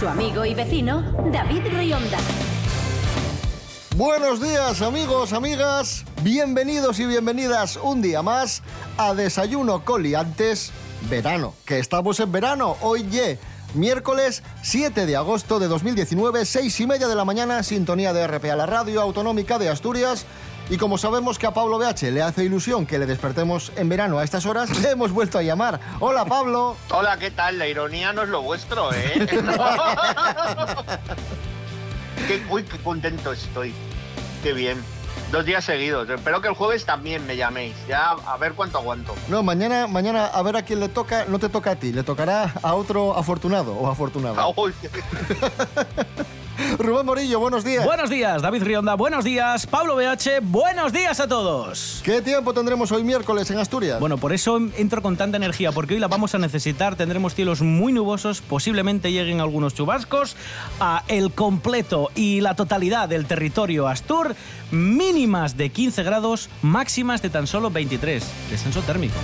Su amigo y vecino, David Rionda. Buenos días amigos, amigas, bienvenidos y bienvenidas un día más a Desayuno Coliantes Verano, que estamos en verano, hoy ye, miércoles 7 de agosto de 2019, 6 y media de la mañana, sintonía de RPA, la radio autonómica de Asturias. Y como sabemos que a Pablo BH le hace ilusión que le despertemos en verano a estas horas, le hemos vuelto a llamar. Hola Pablo. Hola, ¿qué tal? La ironía no es lo vuestro, ¿eh? qué, uy, qué contento estoy. Qué bien. Dos días seguidos. Espero que el jueves también me llaméis. Ya a ver cuánto aguanto. No, mañana, mañana a ver a quién le toca, no te toca a ti, le tocará a otro afortunado o afortunada. Rubén Morillo, buenos días. Buenos días, David Rionda, buenos días, Pablo BH, buenos días a todos. ¿Qué tiempo tendremos hoy miércoles en Asturias? Bueno, por eso entro con tanta energía, porque hoy la vamos a necesitar. Tendremos cielos muy nubosos, posiblemente lleguen algunos chubascos. A el completo y la totalidad del territorio Astur, mínimas de 15 grados, máximas de tan solo 23. Descenso térmico.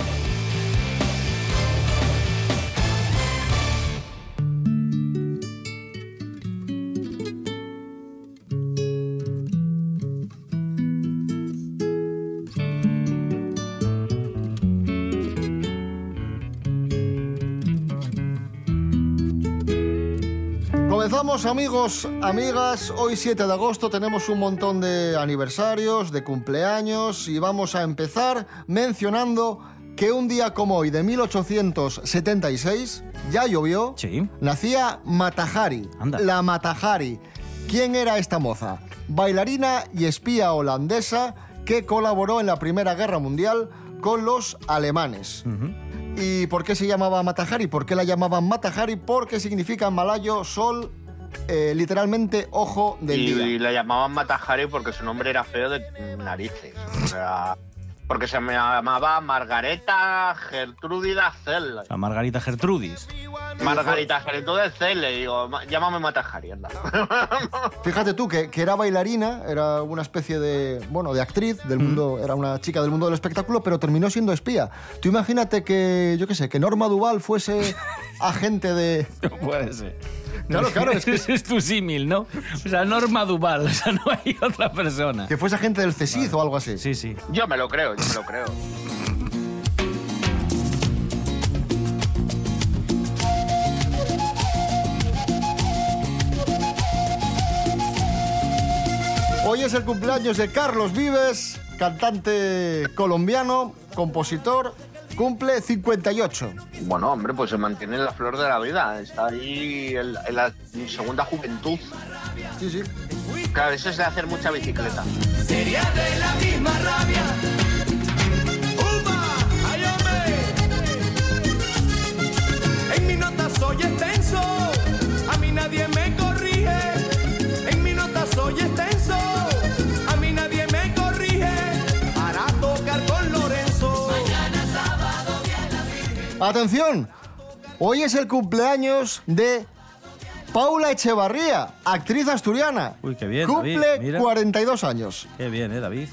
Comenzamos amigos, amigas, hoy 7 de agosto tenemos un montón de aniversarios, de cumpleaños y vamos a empezar mencionando que un día como hoy de 1876 ya llovió, Sí. nacía Matahari, Anda. la Matahari. ¿Quién era esta moza? Bailarina y espía holandesa que colaboró en la Primera Guerra Mundial con los alemanes. ¿Y por qué se llamaba Matahari? ¿Por qué la llamaban Matahari? Porque significa en malayo sol, eh, literalmente ojo del y, día. la llamaban Matajari porque su nombre era feo de narices. O sea, porque se me llamaba Margareta Gertrúdida Cell. A Margarita Gertrudis. Margarita Gertrúdida Cell, le digo, "Ma- llámame Matajari, anda. Fíjate tú que, que era bailarina, era una especie de, bueno, de actriz del mundo, era una chica del mundo del espectáculo, pero terminó siendo espía. Tú imagínate que, yo qué sé, que Norma Duval fuese agente de... Puede ser. Claro, claro, es que, Ese es tu símil, ¿no? O sea, Norma Duval, o sea, no hay otra persona. que fuese agente del CESID o algo así. Sí, sí. Yo me lo creo, yo me lo creo. Hoy es el cumpleaños de Carlos Vives, cantante colombiano, compositor, cumple 58. Bueno, hombre, pues se mantiene en la flor de la vida. Está ahí en, en la segunda juventud. Sí, sí. Claro, eso es de hacer mucha bicicleta. Sería de la misma rabia. ¡Upa! ¡Ay, hombre! En mi nota soy extenso, a mí nadie me Atención, hoy es el cumpleaños de Paula Echevarría, actriz asturiana. Uy, qué bien, Cumple David, mira. 42 años. Qué bien, ¿eh, David?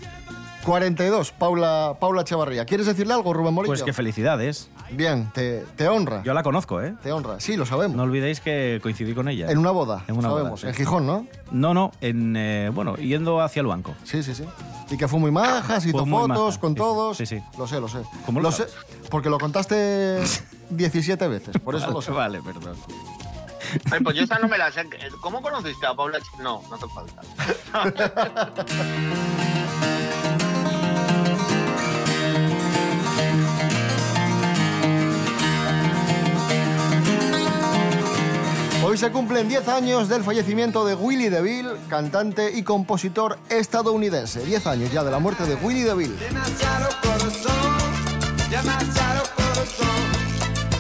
42, Paula, Paula Echevarría. ¿Quieres decirle algo, Rubén Morillo? Pues que felicidades. Bien, te, te honra. Yo la conozco, ¿eh? Te honra. Sí, lo sabemos. No olvidéis que coincidí con ella. En una boda, En una boda, sabemos. sí. En Gijón, ¿no? No, no, en, eh, bueno, yendo hacia el banco. Sí, sí, sí. Y que fue muy maja, se hizo fotos maja, con sí, todos. sí, sí. Lo sé, lo sé. ¿Cómo lo sé? sabes? Porque lo contaste 17 veces, por eso lo sé. Vale, perdón. Ay, pues yo esa no me la sé. ¿Cómo conociste a Paula? No, no te falta. Hoy se cumplen 10 años del fallecimiento de Willie DeVille, cantante y compositor estadounidense. 10 años ya de la muerte de Willie DeVille. Demasiado corazón, demasiado corazón,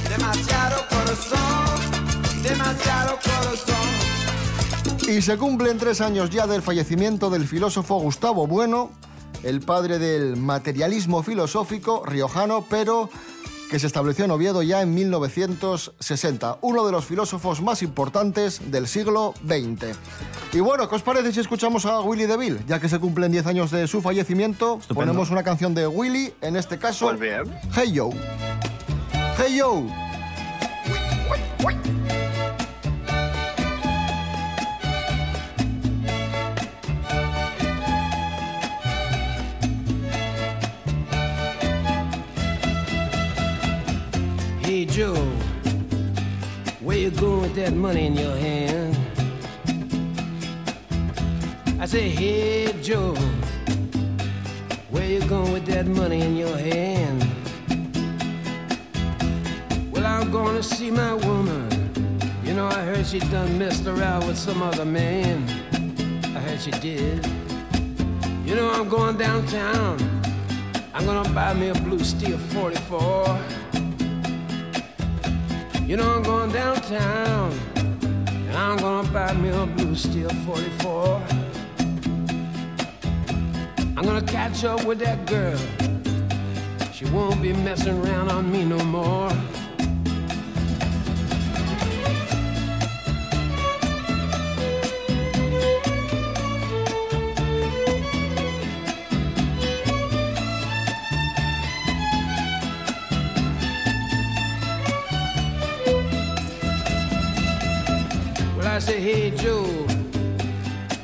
demasiado corazón, demasiado corazón. Y se cumplen tres años ya del fallecimiento del filósofo Gustavo Bueno, el padre del materialismo filosófico riojano, pero que se estableció en Oviedo ya en 1960, uno de los filósofos más importantes del siglo XX. Y bueno, ¿qué os parece si escuchamos a Willy DeVille? Ya que se cumplen 10 años de su fallecimiento, Estupendo. ponemos una canción de Willy, en este caso, Pues bien. Hey Yo. Hey Yo. Hey Joe, where you going with that money in your hand? I say, hey Joe, where you going with that money in your hand? Well, I'm to see my woman. You know, I heard she done messed around with some other man. I heard she did. You know, I'm going downtown. I'm gonna buy me a blue steel 44. You know I'm going downtown and I'm gonna buy me a blue steel 44. I'm gonna catch up with that girl. She won't be messing around on me no more. Say, hey Joe,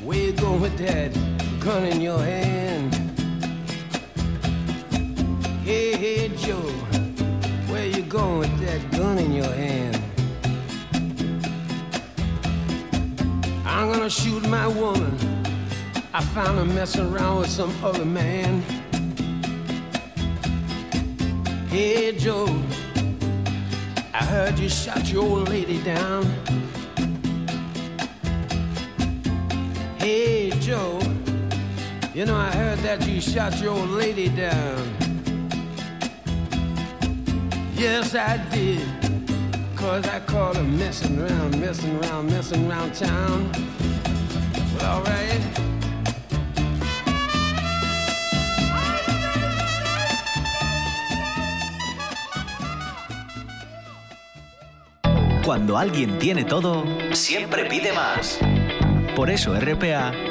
where you going with that gun in your hand? Hey, hey Joe, where you going with that gun in your hand? I'm gonna shoot my woman. I found her messing around with some other man. Hey Joe, I heard you shot your old lady down. Joe, you know I heard that you shot your old lady down. Yes, I did. Cause I caught her messing around, messing around, messing around town. Well, alright. Cuando alguien tiene todo, siempre pide más. Por eso RPA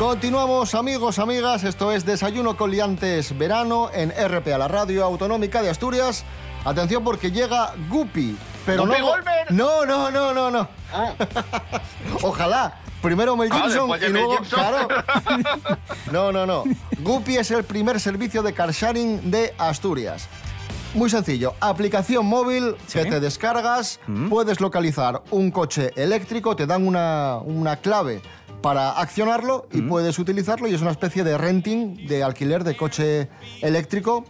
Continuamos amigos, amigas, esto es Desayuno con Liantes Verano en RPA, la radio autonómica de Asturias. Atención porque llega Guppy, pero no... No, no, no, no, no. Ah, Ojalá. Primero Mel Ah, Gibson y luego... Gibson. Claro. No, no, no. Guppy es el primer servicio de car sharing de Asturias. Muy sencillo, aplicación móvil que te descargas, puedes localizar un coche eléctrico, te dan una, una clave para accionarlo y puedes utilizarlo y es una especie de renting, de alquiler de coche eléctrico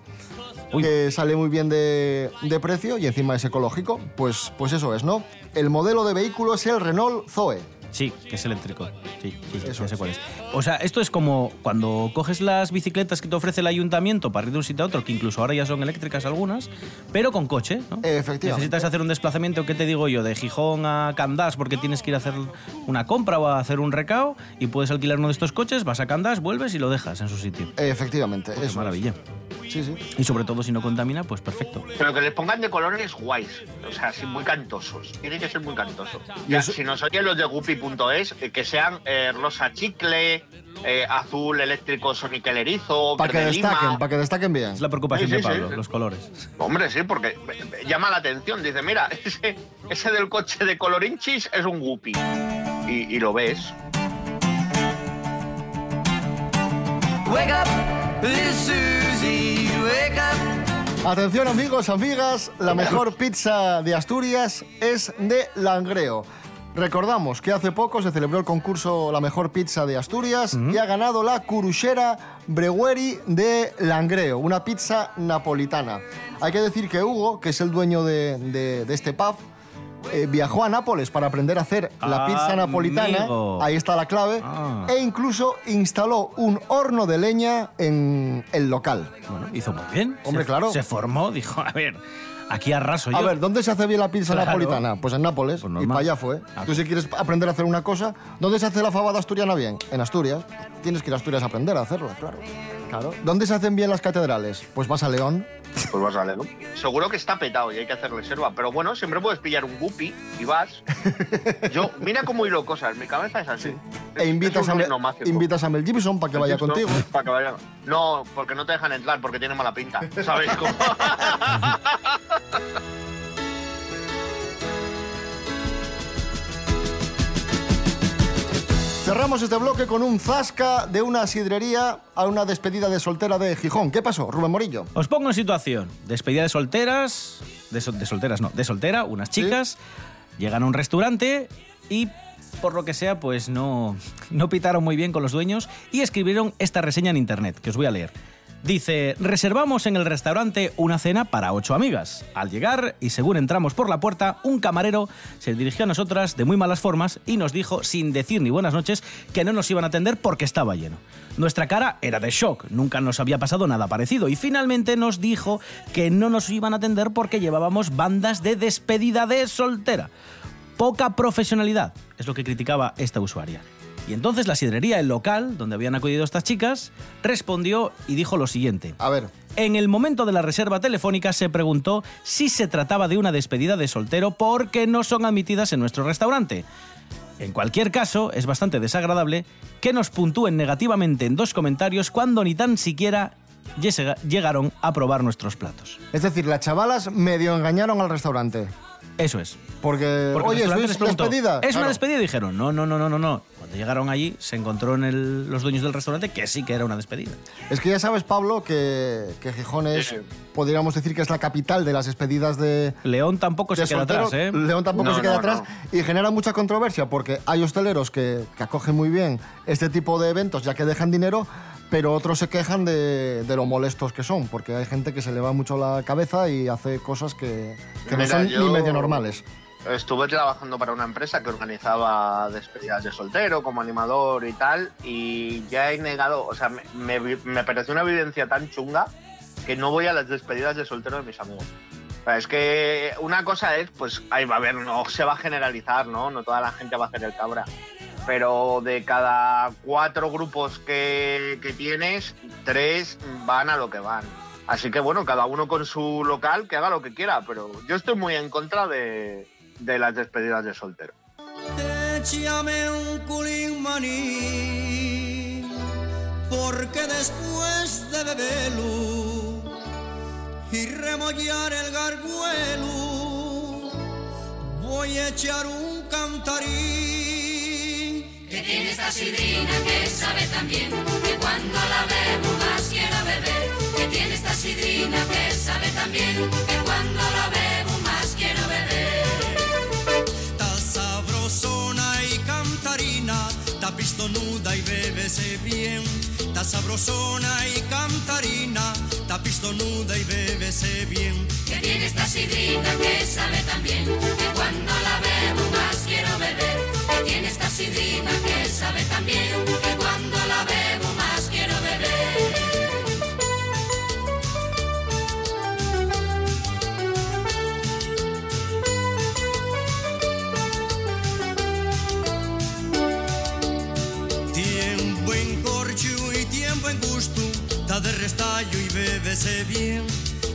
Uy. que sale muy bien de, de precio y encima es ecológico. Pues, pues eso es, ¿no? El modelo de vehículo es el Renault Zoe. Sí, que es eléctrico. Sí, sí, sí, Eso sé cuál es. O sea, esto es como cuando coges las bicicletas que te ofrece el ayuntamiento para ir de un sitio a otro, que incluso ahora ya son eléctricas algunas, pero con coche, ¿no? Efectivamente. Necesitas hacer un desplazamiento, ¿qué te digo yo? De Gijón a Candás porque tienes que ir a hacer una compra o a hacer un recao y puedes alquilar uno de estos coches, vas a Candás, vuelves y lo dejas en su sitio. Efectivamente, eso. es. maravilla. Sí, sí. Y sobre todo si no contamina, pues perfecto. Pero que les pongan de colores guays, o sea, así muy cantosos. Tiene que ser muy cantosos. Y Ya, eso- Si nos oyen los de guppy.es, eh, que sean eh, rosa chicle, eh, azul eléctrico Sonic el erizo, Para que destaquen, para que destaquen bien. Es la preocupación Sí, sí, de Pablo, sí. los colores. Hombre, sí, porque llama la atención. Dice, mira, ese, ese del coche de colorinchis es un guppy. Y, y lo ves. Up, wake up. Atención amigos, amigas, la mejor pizza de Asturias es de Langreo. Recordamos que hace poco se celebró el concurso La mejor pizza de Asturias y ha ganado la Curuchera Bregueri de Langreo, una pizza napolitana. Hay que decir que Hugo, que es el dueño de, de- de este pub, eh, viajó a Nápoles para aprender a hacer la pizza napolitana. Amigo. Ahí está la clave. Ah. E incluso instaló un horno de leña en el local. Bueno, hizo muy bien. Hombre, Se- claro. Se formó, dijo, a ver, aquí arraso yo. A ver, ¿dónde se hace bien la pizza Claro. napolitana? Pues en Nápoles. Pues y para allá fue. Ah. Tú si quieres aprender a hacer una cosa, ¿dónde se hace la fabada asturiana bien? En Asturias. Tienes que ir a Asturias a aprender a hacerlo, claro. Claro. ¿Dónde se hacen bien las catedrales? Pues vas a León. Pues vas a leerlo. Seguro que está petado y hay que hacer reserva. Pero bueno, siempre puedes pillar un guppy y vas. Yo, mira cómo hilo cosas. Mi cabeza es así. E invitas, Es a, invitas a Mel Gibson para que vaya contigo. Para que vaya. No, porque no te dejan entrar porque tiene mala pinta. ¿Sabes cómo? Cerramos este bloque con un zasca de una sidrería a una despedida de soltera de Gijón. ¿Qué pasó, Rubén Morillo? Os pongo en situación. Despedida de solteras. De, sol- de solteras, no. De soltera, unas chicas. Llegan a un restaurante y, por lo que sea, pues no, no pitaron muy bien con los dueños y escribieron esta reseña en internet, que os voy a leer. Dice, reservamos en el restaurante una cena para ocho amigas. Al llegar, y según entramos por la puerta, un camarero se dirigió a nosotras de muy malas formas y nos dijo, sin decir ni buenas noches, que no nos iban a atender porque estaba lleno. Nuestra cara era de shock, nunca nos había pasado nada parecido y finalmente nos dijo que no nos iban a atender porque llevábamos bandas de despedida de soltera. Poca profesionalidad, es lo que criticaba esta usuaria. Y entonces la sidrería, el local donde habían acudido estas chicas, respondió y dijo lo siguiente. A ver. En el momento de la reserva telefónica se preguntó si se trataba de una despedida de soltero porque no son admitidas en nuestro restaurante. En cualquier caso, es bastante desagradable que nos puntúen negativamente en dos comentarios cuando ni tan siquiera llega- llegaron a probar nuestros platos. Es decir, las chavalas medio engañaron al restaurante. Eso es. Porque, Porque oye, ¿sois preguntó, despedida? ¿Es una despedida? Dijeron, no, no, no, no, no, no. Cuando llegaron allí, se encontró en el- los dueños del restaurante que sí que era una despedida. Es que ya sabes, Pablo, que, que Gijón es, podríamos decir que es la capital de las despedidas de... León tampoco se queda soltero. atrás, ¿eh? León tampoco No, se queda no, atrás y genera mucha controversia porque hay hosteleros que, que acogen muy bien este tipo de eventos ya que dejan dinero, pero otros se quejan de, de lo molestos que son porque hay gente que se le va mucho la cabeza y hace cosas que, que no Mira, son yo ni medio normales. Estuve trabajando para una empresa que organizaba despedidas de soltero como animador y tal, y ya he negado, o sea, me, me, me pareció una vivencia tan chunga que no voy a las despedidas de soltero de mis amigos. Es que una cosa es, pues, ahí va a ver, no se va a generalizar, ¿no? No toda la gente va a hacer el cabra. Pero de cada cuatro grupos que, que tienes, tres van a lo que van. Así que bueno, cada uno con su local, que haga lo que quiera, pero yo estoy muy en contra de, de las despedidas de soltero. Un porque después de beberlo y remollar el garguelo, voy a echar un cantarín. Que tiene esta sidrina que sabe tan bien que cuando la bebo más quiero beber. Que tiene esta sidrina que sabe tan bien que cuando la bebo más quiero beber. Está sabrosona y cantarina, está pistonuda y bébese bien. Está sabrosona y cantarina, está pistonuda y bébese bien. Que tiene esta sidrina que sabe tan bien que cuando la bebo más quiero beber. Tiene esta sidrina que sabe tan bien que cuando la bebo más quiero beber. Tiempo en corcho y tiempo en gusto, está de restallo y bébese bien.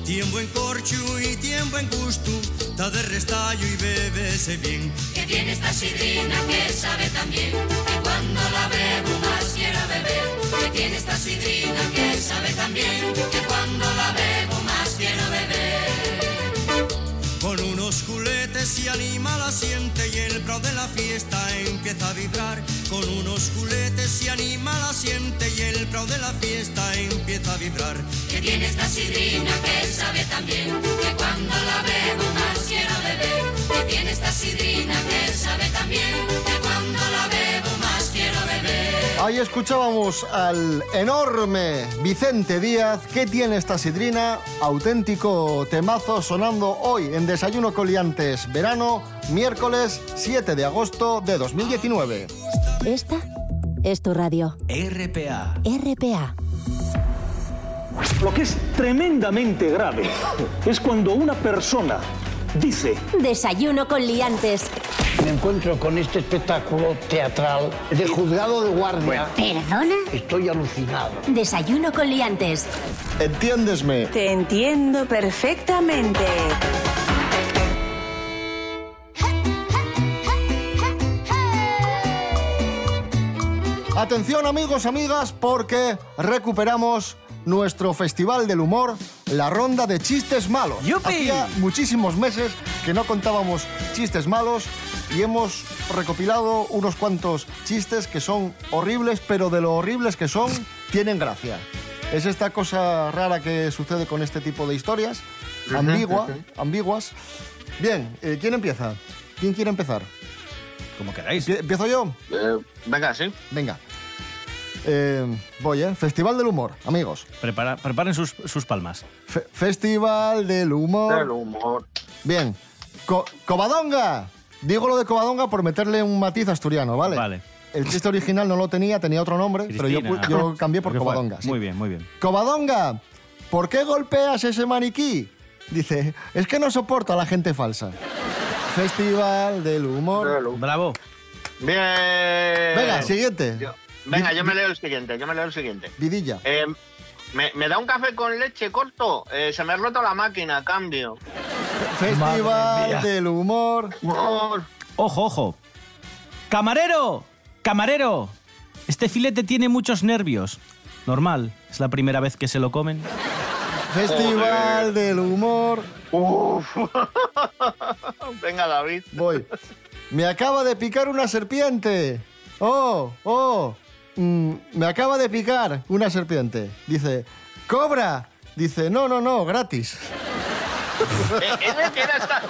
Tiempo en corcho y tiempo en gusto, de restallo y bébese bien. Que tiene esta sidrina que sabe también que cuando la bebo más quiero beber. Que tiene esta sidrina que sabe también que cuando la bebo más quiero beber. Con unos culetes se anima la siente y el pro de la fiesta empieza a vibrar. Con unos culetes se anima la siente y el pro de la fiesta empieza a vibrar. Que tiene esta sidrina que sabe también que cuando la bebo más quiero beber. Que tiene esta sidrina que sabe también que cuando la bebo más quiero beber. Ahí escuchábamos al enorme Vicente Díaz. ¿Qué tiene esta sidrina? Auténtico temazo sonando hoy en Desayuno Coliantes, verano, miércoles 7 de agosto de 2019. Esta es tu radio. RPA. RPA. Lo que es tremendamente grave es cuando una persona dice Desayuno con liantes. Me encuentro con este espectáculo teatral de juzgado de guardia. ¿Perdona? Estoy alucinado. Desayuno con liantes. Entiéndesme. Te entiendo perfectamente. Atención amigos, amigas, porque recuperamos nuestro Festival del Humor, la ronda de chistes malos. Hacía muchísimos meses que no contábamos chistes malos y hemos recopilado unos cuantos chistes que son horribles, pero de lo horribles que son, tienen gracia. Es esta cosa rara que sucede con este tipo de historias, ambigua, ambiguas. Bien, eh, ¿quién empieza? ¿Quién quiere empezar? Como queráis. ¿Empiezo yo? Eh, venga, sí. Venga. Eh, voy, ¿eh? Festival del Humor, amigos. Prepara- preparen sus, sus palmas. Fe- Festival del Humor. Del humor. Bien. Co- Covadonga. Digo lo de Covadonga por meterle un matiz asturiano, ¿vale? Vale. El chiste original no lo tenía, tenía otro nombre, pero yo, yo lo cambié por. Covadonga. sí. Muy bien, muy bien. Covadonga, ¿por qué golpeas ese maniquí? Dice, es que no soporto a la gente falsa. Festival del Humor. Bravo. Bien. Venga, siguiente. Yo- venga, yo me leo el siguiente, yo me leo el siguiente. Vidilla. Eh, me, me da un café con leche corto? Eh, se me ha roto la máquina, cambio. Festival del Humor. Ojo, ojo. Camarero, camarero. Este filete tiene muchos nervios. Normal, es la primera vez que se lo comen. Festival del Humor. Uf. venga, David. Voy. Me acaba de picar una serpiente. Oh, oh. Mm, me acaba de picar una serpiente. Dice, cobra. Dice, no, no, no, gratis. Eh, hasta-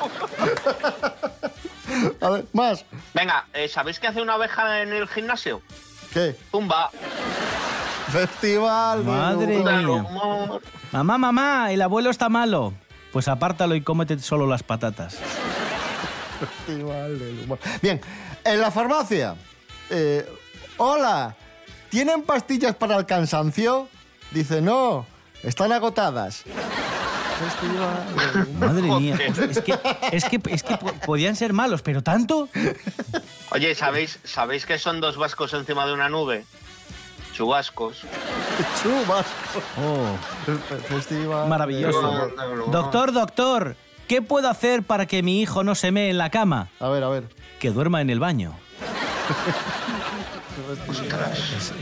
A ver, más. Venga, eh, ¿sabéis qué hace una oveja en el gimnasio? ¿Qué? Zumba. Festival del Madre mía. Mamá, mamá, el abuelo está malo. Pues apártalo y cómete solo las patatas. Festival del Humor. Bien, en la farmacia. eh, hola, ¿tienen pastillas para el cansancio? Dice, no, están agotadas. Festival del Humor. Madre mía. Es que, es que, es que po- podían ser malos, pero tanto. Oye, ¿sabéis, ¿sabéis que son dos vascos encima de una nube? Chubascos. Chubasco. Oh, Fe- Festival. maravilloso. Doctor, doctor, ¿qué puedo hacer para que mi hijo no se mee en la cama? A ver, a ver. Que duerma en el baño.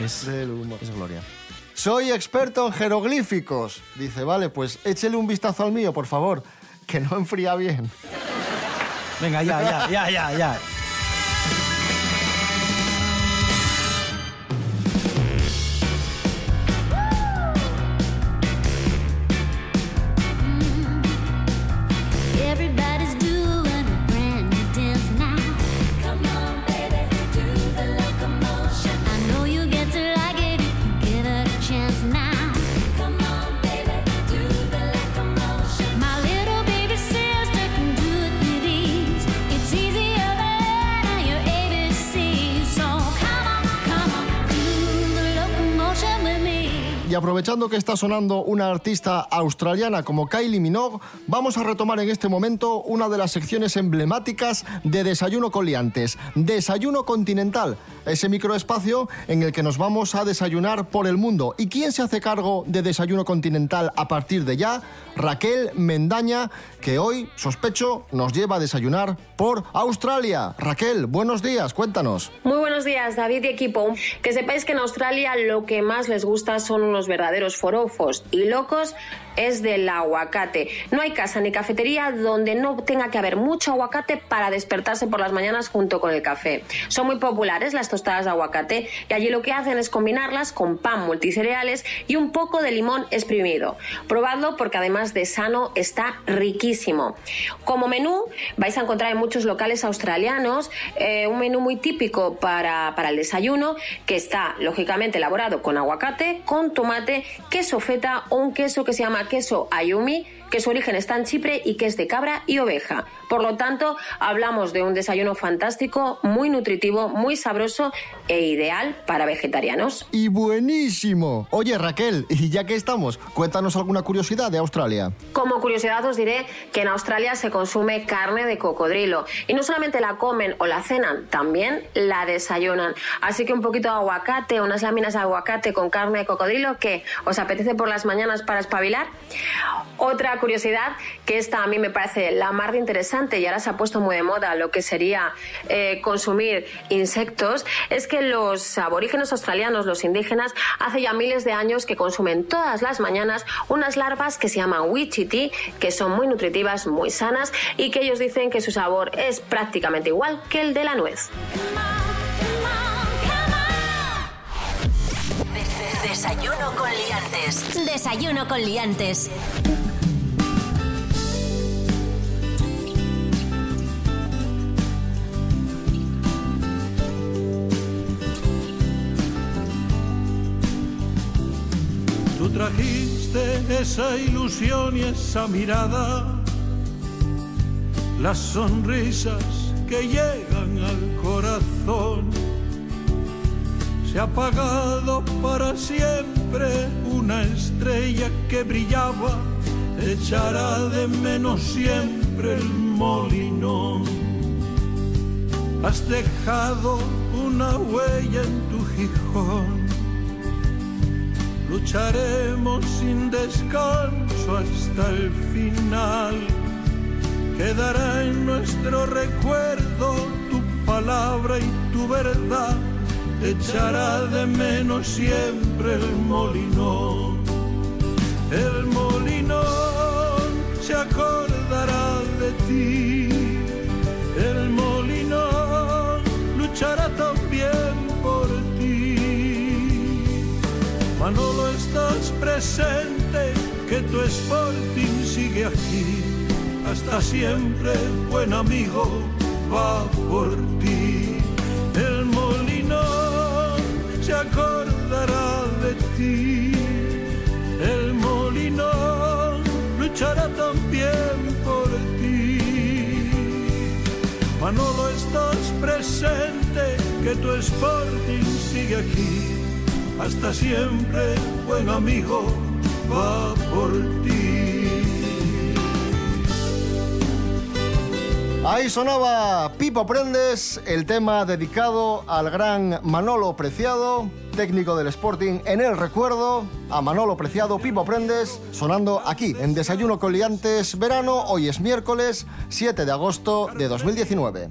Es, es, es gloria. Soy experto en jeroglíficos. Dice, vale, pues échele un vistazo al mío, por favor, que no enfría bien. Venga, ya, ya, ya, ya, ya. Aprovechando que está sonando una artista australiana como Kylie Minogue, vamos a retomar en este momento una de las secciones emblemáticas de Desayuno con Liantes, Desayuno Continental, ese microespacio en el que nos vamos a desayunar por el mundo. ¿Y quién se hace cargo de Desayuno Continental a partir de ya? Raquel Mendaña, que hoy, sospecho, nos lleva a desayunar por Australia. Raquel, buenos días, cuéntanos. Muy buenos días, David y equipo. Que sepáis que en Australia lo que más les gusta son unos verdaderos forofos y locos es del aguacate. No hay casa ni cafetería donde no tenga que haber mucho aguacate para despertarse por las mañanas junto con el café. Son muy populares las tostadas de aguacate y allí lo que hacen es combinarlas con pan multicereales y un poco de limón exprimido. Probadlo porque además de sano está riquísimo. Como menú vais a encontrar en muchos locales australianos eh, un menú muy típico para, para el desayuno que está lógicamente elaborado con aguacate, con tomate, queso feta o un queso que se llama queso ayumi, que su origen está en Chipre y que es de cabra y oveja. Por lo tanto, hablamos de un desayuno fantástico, muy nutritivo, muy sabroso e ideal para vegetarianos. Y buenísimo. Oye, Raquel, y ya que estamos, cuéntanos alguna curiosidad de Australia. Como curiosidad os diré que en Australia se consume carne de cocodrilo y no solamente la comen o la cenan, también la desayunan. Así que un poquito de aguacate, unas láminas de aguacate con carne de cocodrilo que os apetece por las mañanas para espabilar. Otra curiosidad que esta a mí me parece la más de interesante y ahora se ha puesto muy de moda lo que sería eh, consumir insectos es que los aborígenes australianos, los indígenas, hace ya miles de años que consumen todas las mañanas unas larvas que se llaman wichiti, que son muy nutritivas, muy sanas y que ellos dicen que su sabor es prácticamente igual que el de la nuez. Desayuno con liantes. Desayuno con liantes. Tú trajiste esa ilusión y esa mirada, las sonrisas que llegan al corazón. Se ha apagado para siempre una estrella que brillaba, echará de menos siempre el molinón. Has dejado una huella en tu Gijón. Lucharemos sin descanso hasta el final. Quedará en nuestro recuerdo tu palabra y tu verdad. Echará de menos siempre el molinón. El molinón se acordará de ti. El molinón luchará también por ti. Manolo, estás presente, que tu Sporting sigue aquí. Hasta siempre, buen amigo, va por ti. El molinón se acordará de ti. El molinón luchará también por ti. Manolo, estás presente, que tu Sporting sigue aquí hasta siempre, buen amigo, va por ti. Ahí sonaba Pipo Prendes, el tema dedicado al gran Manolo Preciado, técnico del Sporting en el recuerdo, a Manolo Preciado, Pipo Prendes, sonando aquí en Desayuno con Liantes Verano, hoy es miércoles 7 de agosto de 2019.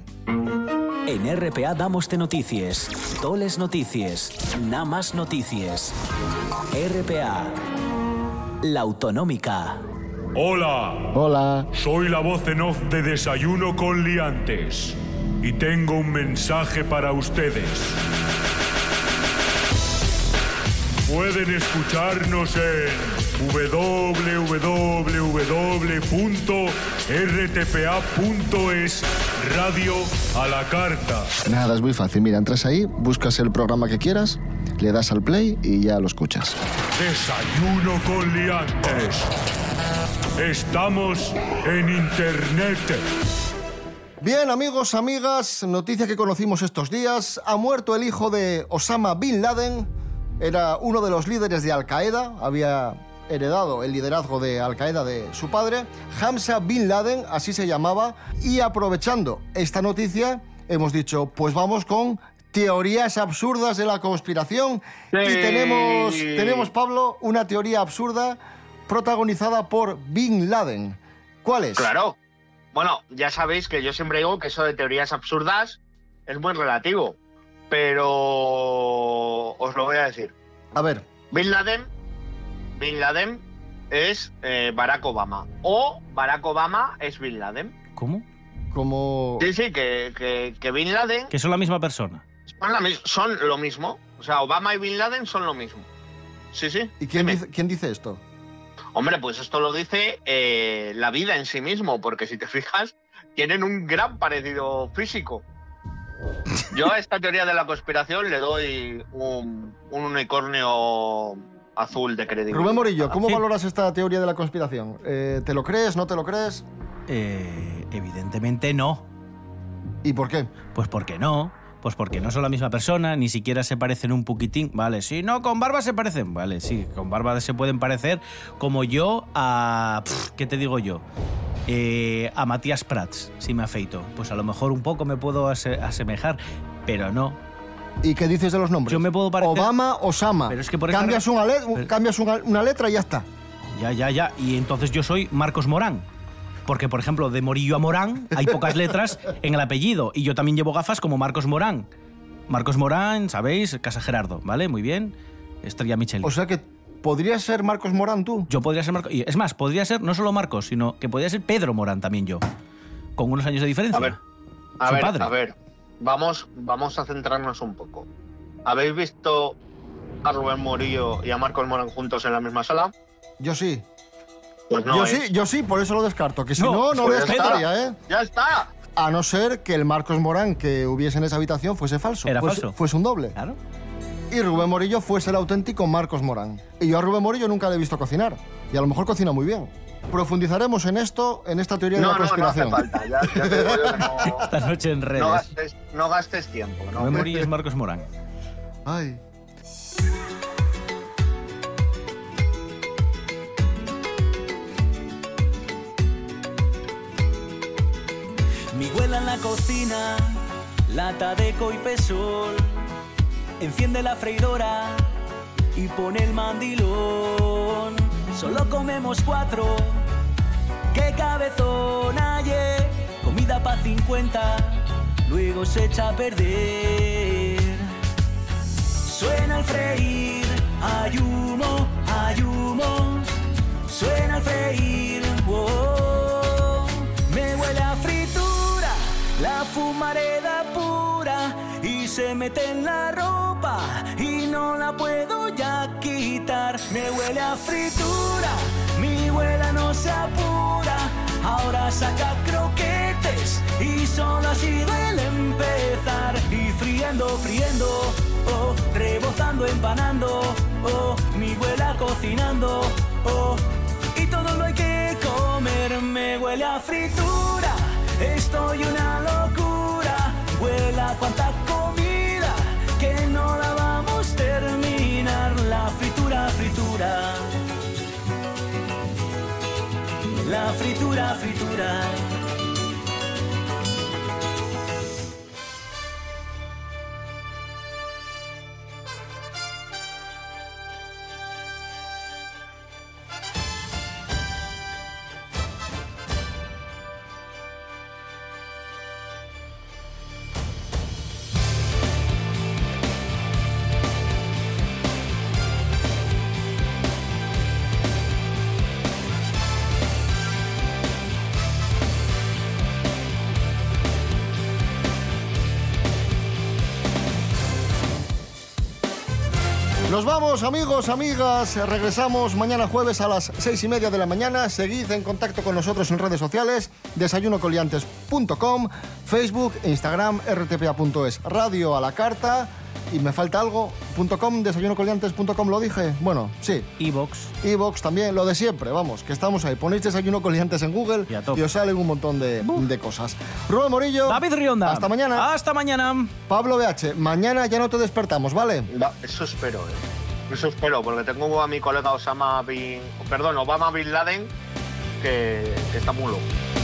En RPA damos de noticias, toles noticias, nada más noticias. RPA, la autonómica. Hola. Hola. Soy la voz en off de Desayuno con Liantes. Y tengo un mensaje para ustedes. Pueden escucharnos en www.rtpa.es Radio a la carta. Nada, es muy fácil. Mira, entras ahí, buscas el programa que quieras, le das al play y ya lo escuchas. Desayuno con liantes. Estamos en internet. Bien, amigos, amigas, noticia que conocimos estos días. Ha muerto el hijo de Osama Bin Laden, era uno de los líderes de Al Qaeda, había heredado el liderazgo de Al Qaeda de su padre, Hamza Bin Laden, así se llamaba, y aprovechando esta noticia, hemos dicho, pues vamos con teorías absurdas de la conspiración. Y tenemos, tenemos, Pablo, una teoría absurda protagonizada por Bin Laden. ¿Cuál es? Claro. Bueno, ya sabéis que yo siempre digo que eso de teorías absurdas es muy relativo, pero os lo voy a decir. A ver, Bin Laden, Bin Laden es eh, Barack Obama o Barack Obama es Bin Laden. ¿Cómo? como... Sí, sí, que, que, que Bin Laden Que son la misma persona. son, la mis- son lo mismo. O sea, Obama y Bin Laden son lo mismo. Sí, sí. ¿Y quién dice, quién dice esto? Hombre, pues esto lo dice eh, la vida en sí mismo, porque si te fijas, tienen un gran parecido físico. Yo a esta teoría de la conspiración le doy un, un unicornio azul de credibilidad. Rubén Morillo, ¿cómo Sí. valoras esta teoría de la conspiración? Eh, ¿Te lo crees? ¿No te lo crees? Eh, evidentemente no. ¿Y por qué? Pues porque no. Pues porque no son la misma persona, ni siquiera se parecen un poquitín. Vale, sí, no, con barba se parecen. Vale, sí, con barba se pueden parecer como yo a... ¿Qué te digo yo? Eh, a Matías Prats, si me afeito. Pues a lo mejor un poco me puedo ase- asemejar, pero no. ¿Y qué dices de los nombres? Yo me puedo parecer... Obama, Osama. Pero es que por esta cambias, una, le- Pero- cambias una, una letra y ya está. Ya, ya, ya. Y entonces yo soy Marcos Morán. Porque, por ejemplo, de Morillo a Morán hay pocas letras en el apellido. Y yo también llevo gafas como Marcos Morán. Marcos Morán, ¿sabéis? Casa Gerardo, ¿vale? Muy bien. Estrella Michel. O sea que podrías ser Marcos Morán tú. Yo podría ser Marcos. y Es más, podría ser no solo Marcos, sino que podría ser Pedro Morán también yo. Con unos años de diferencia. A ver, a Su ver, padre. a ver. Vamos, vamos a centrarnos un poco. ¿Habéis visto a Rubén Morillo y a Marcos Morán juntos en la misma sala? Yo sí. Pues no yo es. sí, yo sí, por eso lo descarto. Que si No, no, no, pues ¿eh? ¡Ya está! A no ser que el Marcos Morán que hubiese en esa habitación fuese falso. Era fuese, falso. Fuese un doble. Claro. Y Rubén Morillo fuese el auténtico Marcos Morán. Y yo a Rubén Morillo nunca le he visto cocinar. Y a lo mejor cocina muy bien. Profundizaremos en esto, en esta teoría de la no, no hace conspiración. falta. Ya, ya te digo yo que no, Esta noche en redes. no gastes, no gastes tiempo. ¿no? Morillo es Marcos Morán. Ay. Mi abuela en la cocina, lata de coipesol, enciende la freidora y pone el mandilón. Solo comemos cuatro, qué cabezón ayer, comida pa' 50, luego se echa a perder. Suena el freír, hay humo, hay suena el freír. Me huele a fritura, la fumareda pura se mete en la ropa y no la puedo ya quitar. Me huele a fritura, mi abuela no se apura, ahora saca croquetes y solo ha sido empezar. Y friendo, friendo, oh, rebozando, empanando, oh, mi abuela cocinando, oh, y todo lo hay que comer, me huele a fritura, estoy una locura, huele a cuanta la fritura, fritura, la fritura, fritura. Vamos, amigos, amigas. Regresamos mañana jueves a las seis y media de la mañana. Seguid en contacto con nosotros en redes sociales, desayunocoliantes.com, Facebook, Instagram, rtpa.es, radio a la carta. Y me falta algo, .com, desayunocoliantes.com, lo dije. Bueno, sí. Evox. Evox también, lo de siempre, vamos, que estamos ahí. Ponéis desayuno coliantes en Google y, os salen un montón de, de cosas. Rubén Morillo. David Rionda. Hasta mañana. Hasta mañana. Pablo BH, mañana ya no te despertamos, ¿vale? Va, eso espero, ¿eh? Eso espero, porque tengo a mi colega Osama Bin... Perdón, Obama Bin Laden, que, que está muy loco.